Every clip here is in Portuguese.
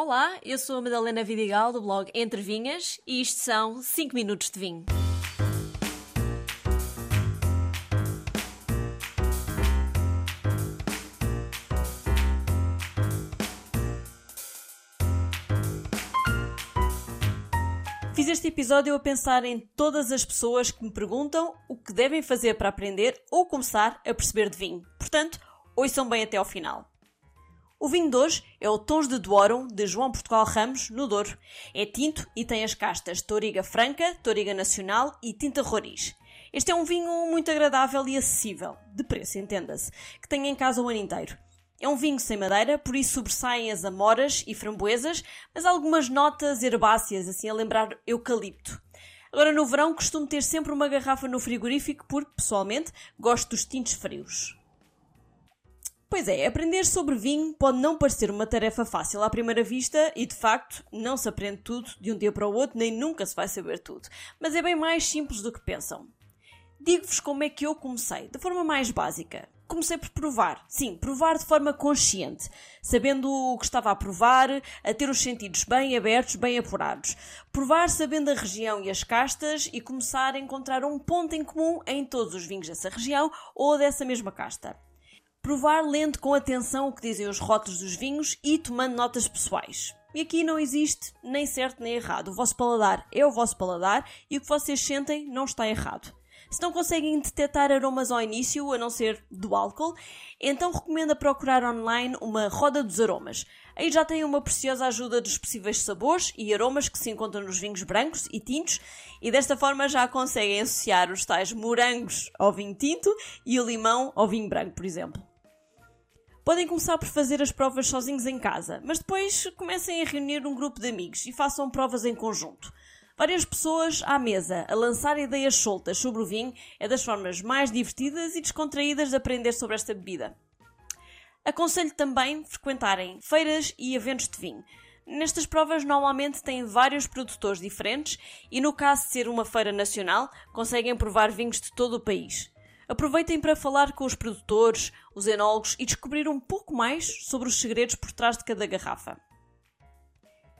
Olá, eu sou a Madalena Vidigal do blog Entre Vinhas e isto são 5 minutos de vinho. Fiz este episódio a pensar em todas as pessoas que me perguntam o que devem fazer para aprender ou começar a perceber de vinho. Portanto, ouçam bem até ao final. O vinho de hoje é o Tons de Douro, de João Portugal Ramos, no Douro. É tinto e tem as castas Toriga Franca, Toriga Nacional e Tinta Roriz. Este é um vinho muito agradável e acessível, de preço, entenda-se, que tem em casa o ano inteiro. É um vinho sem madeira, por isso sobressaem as amoras e framboesas, mas algumas notas herbáceas, assim a lembrar eucalipto. Agora no verão costumo ter sempre uma garrafa no frigorífico porque, pessoalmente, gosto dos tintos frios. Pois é, aprender sobre vinho pode não parecer uma tarefa fácil à primeira vista e, de facto, não se aprende tudo de um dia para o outro, nem nunca se vai saber tudo. Mas é bem mais simples do que pensam. Digo-vos como é que eu comecei, de forma mais básica. Comecei por provar, sim, provar de forma consciente, sabendo o que estava a provar, a ter os sentidos bem abertos, bem apurados. Provar sabendo a região e as castas e começar a encontrar um ponto em comum em todos os vinhos dessa região ou dessa mesma casta. Provar lendo com atenção o que dizem os rótulos dos vinhos e tomando notas pessoais. E aqui não existe nem certo nem errado. O vosso paladar é o vosso paladar e o que vocês sentem não está errado. Se não conseguem detectar aromas ao início, a não ser do álcool, então recomendo procurar online uma roda dos aromas. Aí já têm uma preciosa ajuda dos possíveis sabores e aromas que se encontram nos vinhos brancos e tintos, e desta forma já conseguem associar os tais morangos ao vinho tinto e o limão ao vinho branco, por exemplo. Podem começar por fazer as provas sozinhos em casa, mas depois comecem a reunir um grupo de amigos e façam provas em conjunto. Várias pessoas à mesa a lançar ideias soltas sobre o vinho é das formas mais divertidas e descontraídas de aprender sobre esta bebida. Aconselho também frequentarem feiras e eventos de vinho. Nestas provas normalmente têm vários produtores diferentes e no caso de ser uma feira nacional, conseguem provar vinhos de todo o país. Aproveitem para falar com os produtores, os enólogos e descobrir um pouco mais sobre os segredos por trás de cada garrafa.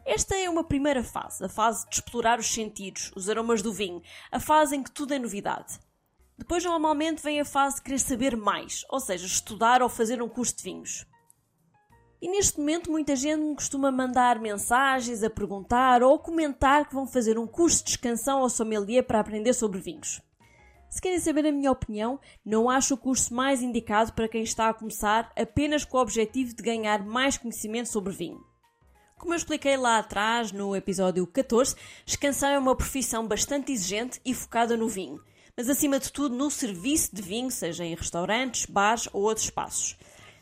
Esta é uma primeira fase, a fase de explorar os sentidos, os aromas do vinho, a fase em que tudo é novidade. Depois, normalmente, vem a fase de querer saber mais, ou seja, estudar ou fazer um curso de vinhos. E neste momento, muita gente me costuma mandar mensagens a perguntar ou comentar que vão fazer um curso de descansão ao sommelier para aprender sobre vinhos. Se querem saber a minha opinião, não acho o curso mais indicado para quem está a começar apenas com o objetivo de ganhar mais conhecimento sobre vinho. Como eu expliquei lá atrás, no episódio 14, escansão é uma profissão bastante exigente e focada no vinho, mas acima de tudo no serviço de vinho, seja em restaurantes, bares ou outros espaços.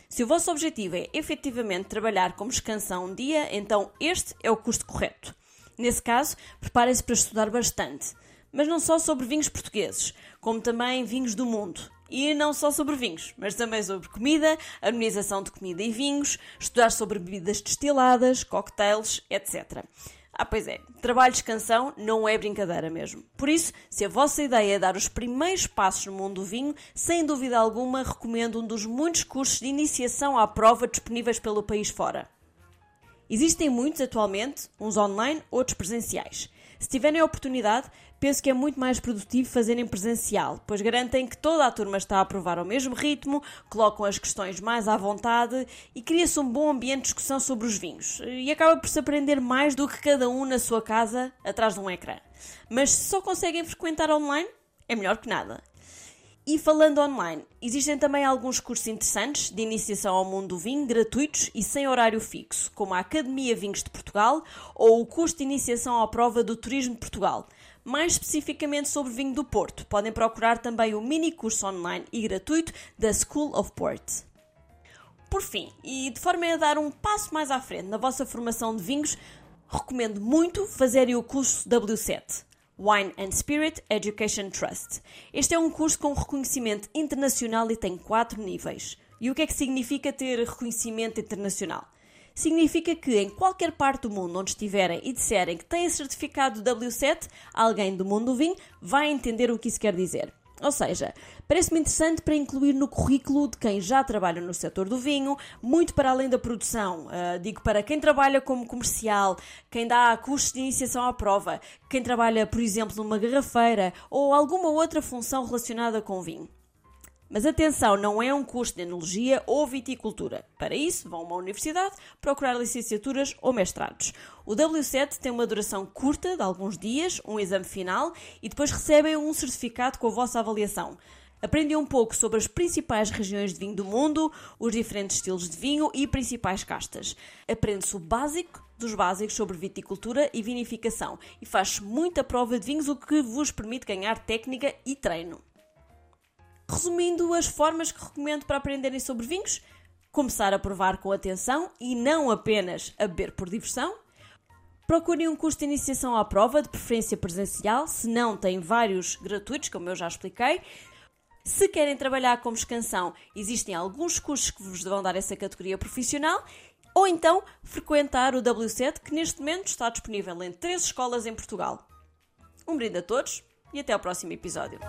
Se o vosso objetivo é efetivamente trabalhar como escansão um dia, então este é o curso correto. Nesse caso, preparem-se para estudar bastante mas não só sobre vinhos portugueses, como também vinhos do mundo. E não só sobre vinhos, mas também sobre comida, harmonização de comida e vinhos, estudar sobre bebidas destiladas, cocktails, etc. Ah, pois é, trabalho de canção não é brincadeira mesmo. Por isso, se a vossa ideia é dar os primeiros passos no mundo do vinho, sem dúvida alguma recomendo um dos muitos cursos de iniciação à prova disponíveis pelo país fora. Existem muitos atualmente, uns online, outros presenciais. Se tiverem a oportunidade, penso que é muito mais produtivo fazerem presencial, pois garantem que toda a turma está a aprovar ao mesmo ritmo, colocam as questões mais à vontade e cria-se um bom ambiente de discussão sobre os vinhos. E acaba por se aprender mais do que cada um na sua casa, atrás de um ecrã. Mas se só conseguem frequentar online, é melhor que nada. E falando online, existem também alguns cursos interessantes de iniciação ao mundo do vinho, gratuitos e sem horário fixo, como a Academia Vinhos de Portugal ou o curso de iniciação à prova do Turismo de Portugal. Mais especificamente sobre vinho do Porto, podem procurar também o mini curso online e gratuito da School of Port. Por fim, e de forma a dar um passo mais à frente na vossa formação de vinhos, recomendo muito fazerem o curso W7. Wine and Spirit Education Trust. Este é um curso com reconhecimento internacional e tem quatro níveis. E o que é que significa ter reconhecimento internacional? Significa que em qualquer parte do mundo onde estiverem e disserem que têm certificado W7, alguém do mundo do vinho vai entender o que isso quer dizer. Ou seja, parece-me interessante para incluir no currículo de quem já trabalha no setor do vinho, muito para além da produção. Uh, digo para quem trabalha como comercial, quem dá cursos de iniciação à prova, quem trabalha, por exemplo, numa garrafeira ou alguma outra função relacionada com vinho. Mas atenção, não é um curso de enologia ou viticultura. Para isso, vão a uma universidade procurar licenciaturas ou mestrados. O W7 tem uma duração curta, de alguns dias, um exame final e depois recebem um certificado com a vossa avaliação. Aprendem um pouco sobre as principais regiões de vinho do mundo, os diferentes estilos de vinho e principais castas. Aprende-se o básico dos básicos sobre viticultura e vinificação e faz muita prova de vinhos, o que vos permite ganhar técnica e treino. Resumindo as formas que recomendo para aprenderem sobre vinhos, começar a provar com atenção e não apenas a beber por diversão. Procurem um curso de iniciação à prova, de preferência presencial, se não tem vários gratuitos, como eu já expliquei. Se querem trabalhar como escansão, existem alguns cursos que vos vão dar essa categoria profissional. Ou então frequentar o W7, que neste momento está disponível em três escolas em Portugal. Um brinde a todos e até ao próximo episódio.